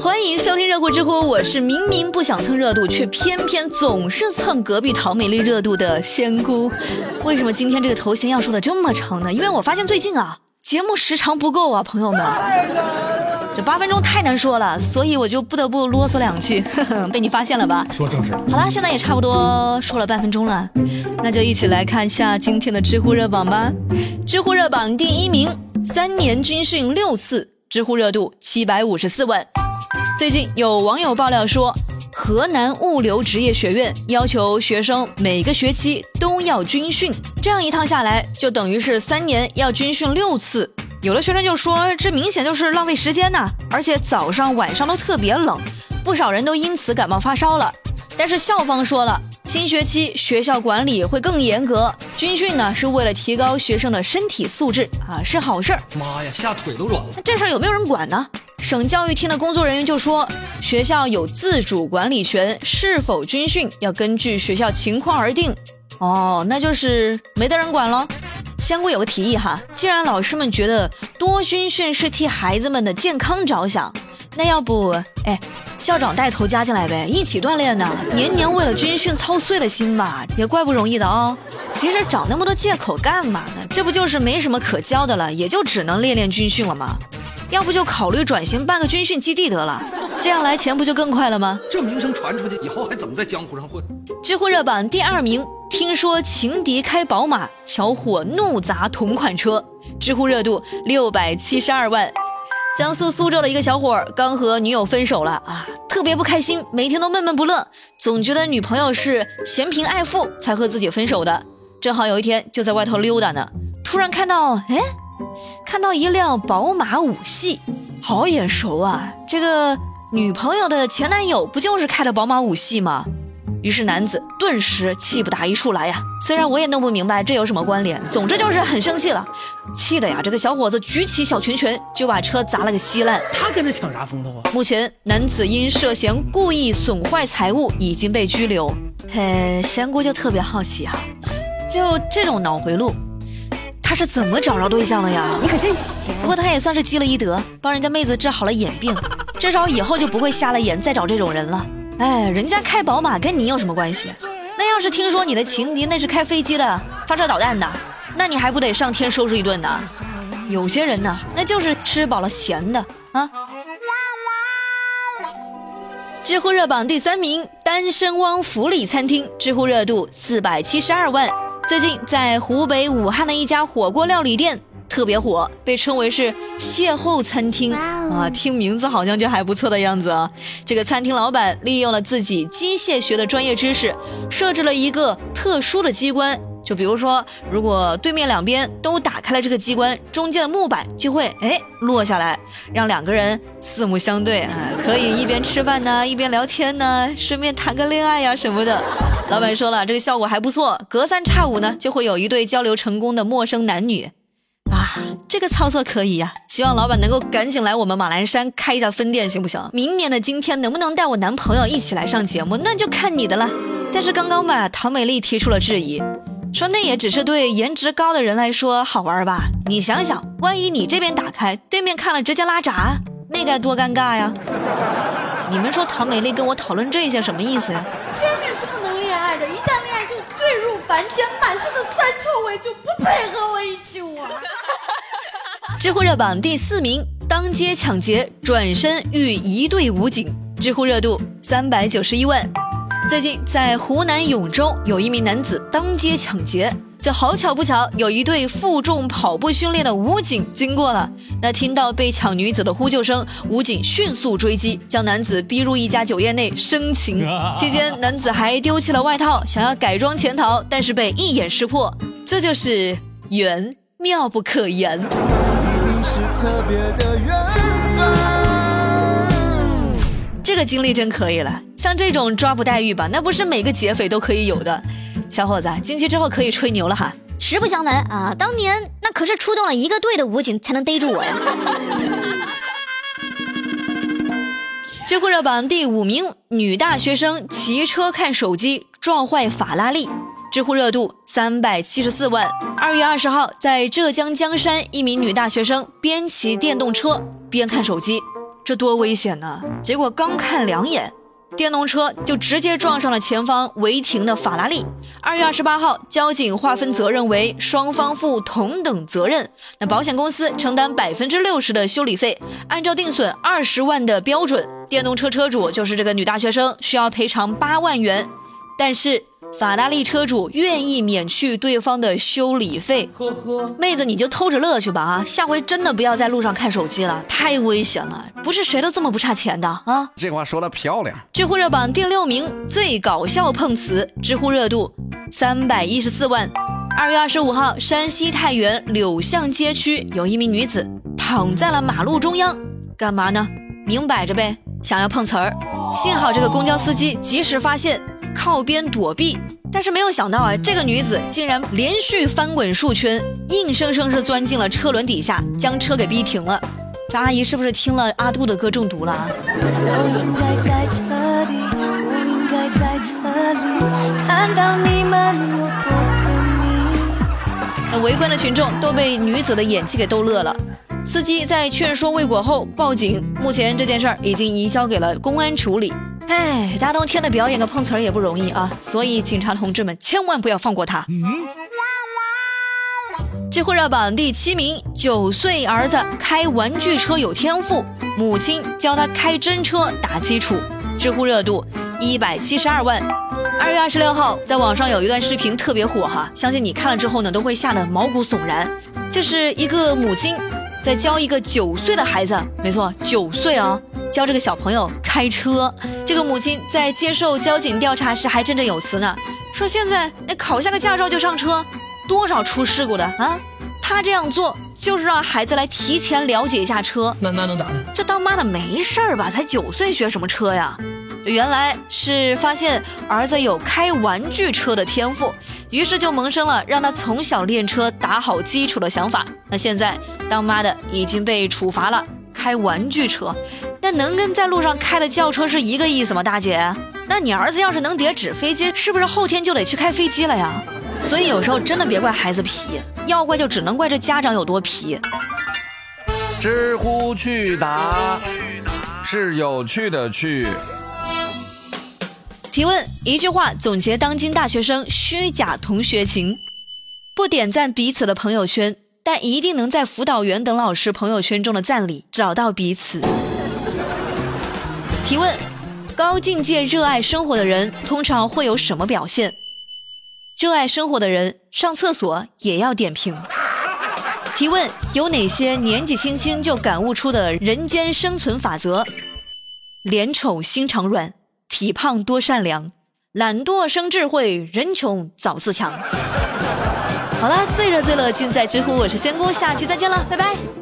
欢迎收听热乎知乎，我是明明不想蹭热度，却偏偏总是蹭隔壁陶美丽热度的仙姑。为什么今天这个头衔要说的这么长呢？因为我发现最近啊，节目时长不够啊，朋友们，这八分钟太难说了，所以我就不得不啰嗦两句，被你发现了吧？说正事。好啦，现在也差不多说了半分钟了，那就一起来看一下今天的知乎热榜吧。知乎热榜第一名，三年军训六次，知乎热度七百五十四万。最近有网友爆料说，河南物流职业学院要求学生每个学期都要军训，这样一趟下来，就等于是三年要军训六次。有的学生就说，这明显就是浪费时间呐，而且早上晚上都特别冷，不少人都因此感冒发烧了。但是校方说了，新学期学校管理会更严格，军训呢是为了提高学生的身体素质啊，是好事儿。妈呀，吓腿都软了。那这事儿有没有人管呢？省教育厅的工作人员就说，学校有自主管理权，是否军训要根据学校情况而定。哦，那就是没得人管喽。仙姑有个提议哈，既然老师们觉得多军训是替孩子们的健康着想，那要不，哎，校长带头加进来呗，一起锻炼呢。年年为了军训操碎了心吧，也怪不容易的哦。其实找那么多借口干嘛呢？这不就是没什么可教的了，也就只能练练军训了吗？要不就考虑转型办个军训基地得了，这样来钱不就更快了吗？这名声传出去以后还怎么在江湖上混？知乎热榜第二名，听说情敌开宝马，小伙怒砸同款车，知乎热度六百七十二万。江苏苏州的一个小伙刚和女友分手了啊，特别不开心，每天都闷闷不乐，总觉得女朋友是嫌贫爱富才和自己分手的。正好有一天就在外头溜达呢，突然看到，哎。看到一辆宝马五系，好眼熟啊！这个女朋友的前男友不就是开的宝马五系吗？于是男子顿时气不打一处来呀。虽然我也弄不明白这有什么关联，总之就是很生气了，气的呀，这个小伙子举起小拳拳就把车砸了个稀烂。他跟他抢啥风头啊？目前男子因涉嫌故意损坏财物已经被拘留。嘿，仙姑就特别好奇哈，就这种脑回路。他是怎么找着对象的呀？你可真行！不过他也算是积了一德，帮人家妹子治好了眼病，至少以后就不会瞎了眼再找这种人了。哎，人家开宝马跟你有什么关系？那要是听说你的情敌那是开飞机的、发射导弹的，那你还不得上天收拾一顿呢？有些人呢，那就是吃饱了闲的啊。知乎热榜第三名，单身汪福利餐厅，知乎热度四百七十二万。最近在湖北武汉的一家火锅料理店特别火，被称为是邂逅餐厅啊，听名字好像就还不错的样子啊。这个餐厅老板利用了自己机械学的专业知识，设置了一个特殊的机关。就比如说，如果对面两边都打开了这个机关，中间的木板就会哎落下来，让两个人四目相对啊，可以一边吃饭呢，一边聊天呢，顺便谈个恋爱呀什么的。老板说了，这个效果还不错，隔三差五呢就会有一对交流成功的陌生男女。啊，这个操作可以呀，希望老板能够赶紧来我们马栏山开一家分店，行不行？明年的今天能不能带我男朋友一起来上节目，那就看你的了。但是刚刚吧，唐美丽提出了质疑。说那也只是对颜值高的人来说好玩吧？你想想，万一你这边打开，对面看了直接拉闸，那该多尴尬呀！你们说唐美丽跟我讨论这些什么意思呀？见面是不能恋爱的，一旦恋爱就坠入凡间，满身的酸臭味就不配和我一起玩。知乎热榜第四名，当街抢劫，转身遇一队武警，知乎热度三百九十一万。最近在湖南永州，有一名男子当街抢劫，就好巧不巧，有一队负重跑步训练的武警经过了。那听到被抢女子的呼救声，武警迅速追击，将男子逼入一家酒店内生擒。期间，男子还丢弃了外套，想要改装潜逃，但是被一眼识破。这就是缘，妙不可言。一定是特别的缘分。这个经历真可以了，像这种抓捕待遇吧，那不是每个劫匪都可以有的。小伙子，进去之后可以吹牛了哈。实不相瞒啊，当年那可是出动了一个队的武警才能逮住我呀。知乎热榜第五名，女大学生骑车看手机撞坏法拉利，知乎热度三百七十四万。二月二十号，在浙江江山，一名女大学生边骑电动车边看手机。这多危险呢！结果刚看两眼，电动车就直接撞上了前方违停的法拉利。二月二十八号，交警划分责任为双方负同等责任，那保险公司承担百分之六十的修理费，按照定损二十万的标准，电动车车主就是这个女大学生需要赔偿八万元，但是。法拉利车主愿意免去对方的修理费，呵呵，妹子你就偷着乐去吧啊！下回真的不要在路上看手机了，太危险了，不是谁都这么不差钱的啊！这话说的漂亮。知乎热榜第六名最搞笑碰瓷，知乎热度三百一十四万。二月二十五号，山西太原柳巷街区有一名女子躺在了马路中央，干嘛呢？明摆着呗，想要碰瓷儿。幸好这个公交司机及时发现。靠边躲避，但是没有想到啊，这个女子竟然连续翻滚数圈，硬生生是钻进了车轮底下，将车给逼停了。这阿姨是不是听了阿杜的歌中毒了啊？那围观的群众都被女子的演技给逗乐了。司机在劝说未果后报警，目前这件事儿已经移交给了公安处理。哎，大冬天的表演个碰瓷儿也不容易啊，所以警察同志们千万不要放过他。嗯知乎热榜第七名，九岁儿子开玩具车有天赋，母亲教他开真车打基础。知乎热度一百七十二万。二月二十六号，在网上有一段视频特别火哈，相信你看了之后呢，都会吓得毛骨悚然。就是一个母亲在教一个九岁的孩子，没错，九岁啊。教这个小朋友开车，这个母亲在接受交警调查时还振振有词呢，说现在那考下个驾照就上车，多少出事故的啊！他这样做就是让孩子来提前了解一下车，那那能咋的？这当妈的没事儿吧？才九岁学什么车呀？原来是发现儿子有开玩具车的天赋，于是就萌生了让他从小练车打好基础的想法。那现在当妈的已经被处罚了，开玩具车。那能跟在路上开的轿车是一个意思吗，大姐？那你儿子要是能叠纸飞机，是不是后天就得去开飞机了呀？所以有时候真的别怪孩子皮，要怪就只能怪这家长有多皮。知乎去答是有趣的去。提问一句话总结当今大学生虚假同学情：不点赞彼此的朋友圈，但一定能在辅导员等老师朋友圈中的赞里找到彼此。提问：高境界热爱生活的人通常会有什么表现？热爱生活的人上厕所也要点评。提问：有哪些年纪轻轻就感悟出的人间生存法则？脸丑心肠软，体胖多善良，懒惰生智慧，人穷早自强。好了，最热最乐尽在知乎，我是仙姑，下期再见了，拜拜。